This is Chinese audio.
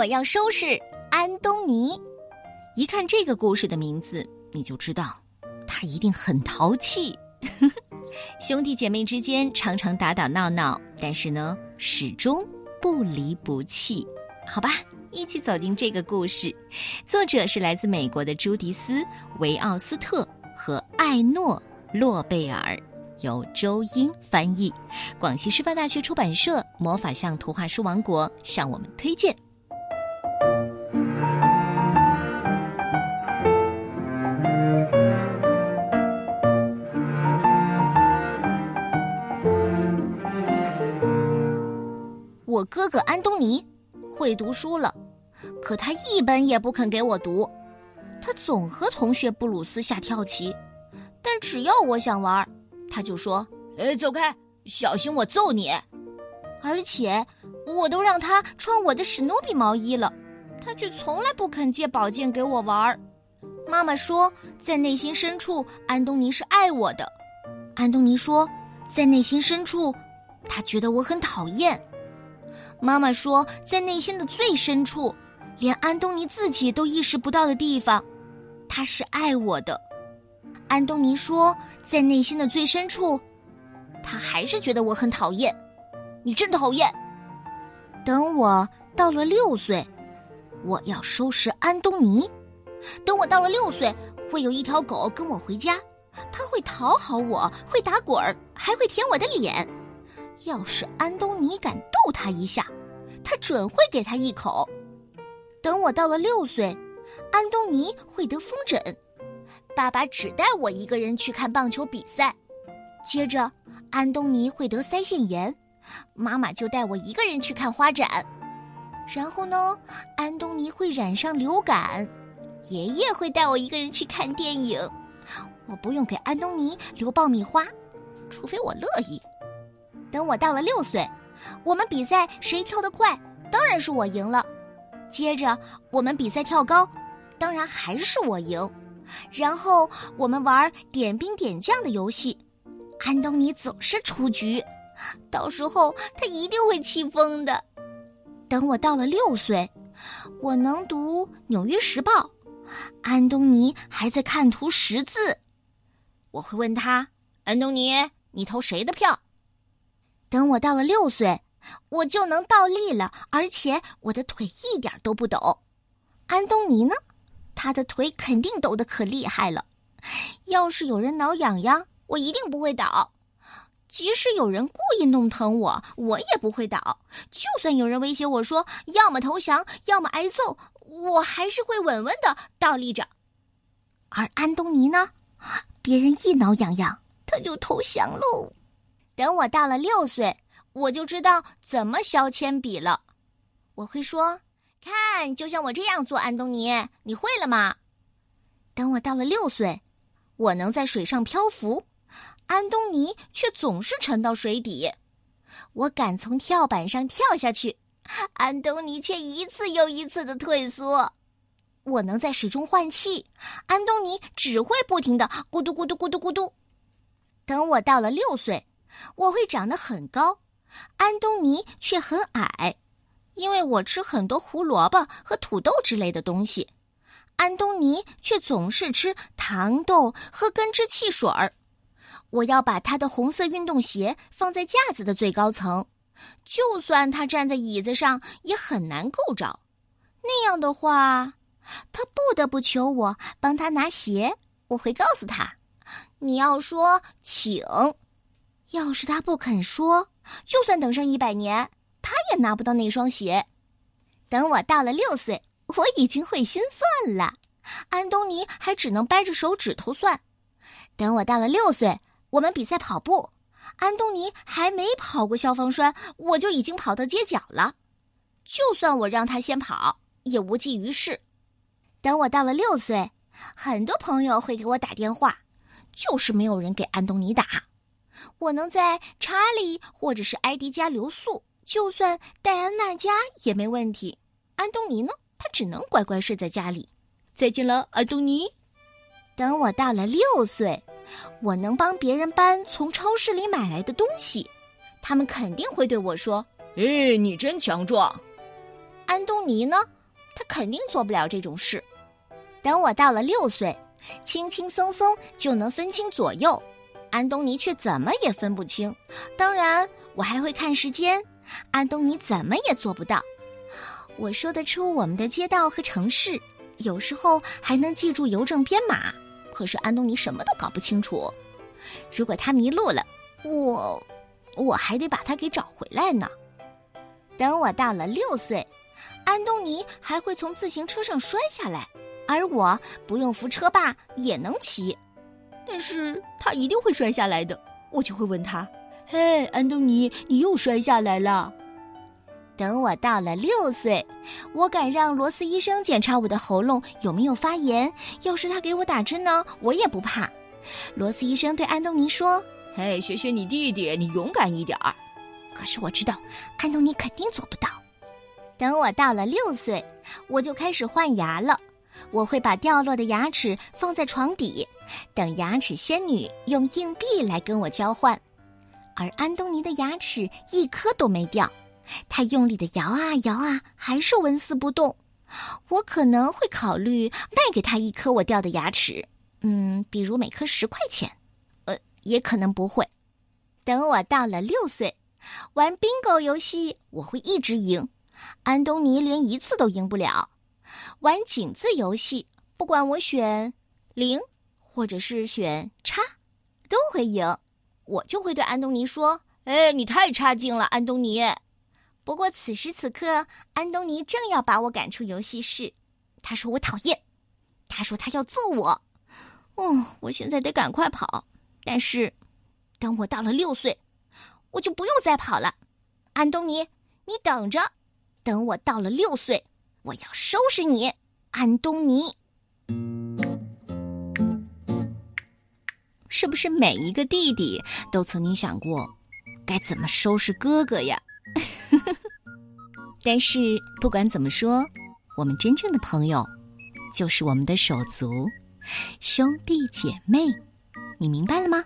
我要收拾安东尼。一看这个故事的名字，你就知道他一定很淘气。兄弟姐妹之间常常打打闹闹，但是呢，始终不离不弃。好吧，一起走进这个故事。作者是来自美国的朱迪斯·维奥斯特和艾诺·洛贝尔，由周英翻译，广西师范大学出版社魔法象图画书王国向我们推荐。我哥哥安东尼会读书了，可他一本也不肯给我读。他总和同学布鲁斯下跳棋，但只要我想玩，他就说：“哎，走开，小心我揍你！”而且我都让他穿我的史努比毛衣了，他却从来不肯借宝剑给我玩。妈妈说，在内心深处，安东尼是爱我的。安东尼说，在内心深处，他觉得我很讨厌。妈妈说，在内心的最深处，连安东尼自己都意识不到的地方，他是爱我的。安东尼说，在内心的最深处，他还是觉得我很讨厌。你真讨厌！等我到了六岁，我要收拾安东尼。等我到了六岁，会有一条狗跟我回家，它会讨好我，会打滚儿，还会舔我的脸。要是安东尼敢逗他一下，他准会给他一口。等我到了六岁，安东尼会得风疹，爸爸只带我一个人去看棒球比赛。接着，安东尼会得腮腺炎，妈妈就带我一个人去看花展。然后呢，安东尼会染上流感，爷爷会带我一个人去看电影。我不用给安东尼留爆米花，除非我乐意。等我到了六岁，我们比赛谁跳得快，当然是我赢了。接着我们比赛跳高，当然还是我赢。然后我们玩点兵点将的游戏，安东尼总是出局，到时候他一定会气疯的。等我到了六岁，我能读《纽约时报》，安东尼还在看图识字。我会问他：“安东尼，你投谁的票？”等我到了六岁，我就能倒立了，而且我的腿一点都不抖。安东尼呢？他的腿肯定抖得可厉害了。要是有人挠痒痒，我一定不会倒；即使有人故意弄疼我，我也不会倒。就算有人威胁我说要么投降，要么挨揍，我还是会稳稳的倒立着。而安东尼呢？别人一挠痒痒，他就投降喽。等我到了六岁，我就知道怎么削铅笔了。我会说：“看，就像我这样做。”安东尼，你会了吗？等我到了六岁，我能在水上漂浮，安东尼却总是沉到水底。我敢从跳板上跳下去，安东尼却一次又一次的退缩。我能在水中换气，安东尼只会不停的咕嘟咕嘟咕嘟咕嘟。等我到了六岁。我会长得很高，安东尼却很矮，因为我吃很多胡萝卜和土豆之类的东西，安东尼却总是吃糖豆和根汁汽水儿。我要把他的红色运动鞋放在架子的最高层，就算他站在椅子上也很难够着。那样的话，他不得不求我帮他拿鞋。我会告诉他：“你要说请。”要是他不肯说，就算等上一百年，他也拿不到那双鞋。等我到了六岁，我已经会心算了，安东尼还只能掰着手指头算。等我到了六岁，我们比赛跑步，安东尼还没跑过消防栓，我就已经跑到街角了。就算我让他先跑，也无济于事。等我到了六岁，很多朋友会给我打电话，就是没有人给安东尼打。我能在查理或者是埃迪家留宿，就算戴安娜家也没问题。安东尼呢？他只能乖乖睡在家里。再见了，安东尼。等我到了六岁，我能帮别人搬从超市里买来的东西，他们肯定会对我说：“哎，你真强壮。”安东尼呢，他肯定做不了这种事。等我到了六岁，轻轻松松就能分清左右，安东尼却怎么也分不清。当然，我还会看时间，安东尼怎么也做不到。我说得出我们的街道和城市，有时候还能记住邮政编码，可是安东尼什么都搞不清楚。如果他迷路了，我我还得把他给找回来呢。等我到了六岁，安东尼还会从自行车上摔下来。而我不用扶车把也能骑，但是他一定会摔下来的。我就会问他：“嘿，安东尼，你又摔下来了。”等我到了六岁，我敢让罗斯医生检查我的喉咙有没有发炎。要是他给我打针呢，我也不怕。罗斯医生对安东尼说：“嘿，学学你弟弟，你勇敢一点儿。”可是我知道，安东尼肯定做不到。等我到了六岁，我就开始换牙了。我会把掉落的牙齿放在床底，等牙齿仙女用硬币来跟我交换。而安东尼的牙齿一颗都没掉，他用力的摇啊摇啊，还是纹丝不动。我可能会考虑卖给他一颗我掉的牙齿，嗯，比如每颗十块钱。呃，也可能不会。等我到了六岁，玩 bingo 游戏，我会一直赢，安东尼连一次都赢不了。玩井字游戏，不管我选零或者是选叉，都会赢。我就会对安东尼说：“哎，你太差劲了，安东尼。”不过此时此刻，安东尼正要把我赶出游戏室。他说我讨厌，他说他要揍我。哦，我现在得赶快跑。但是，等我到了六岁，我就不用再跑了。安东尼，你等着，等我到了六岁。我要收拾你，安东尼！是不是每一个弟弟都曾经想过该怎么收拾哥哥呀？但是不管怎么说，我们真正的朋友就是我们的手足、兄弟姐妹，你明白了吗？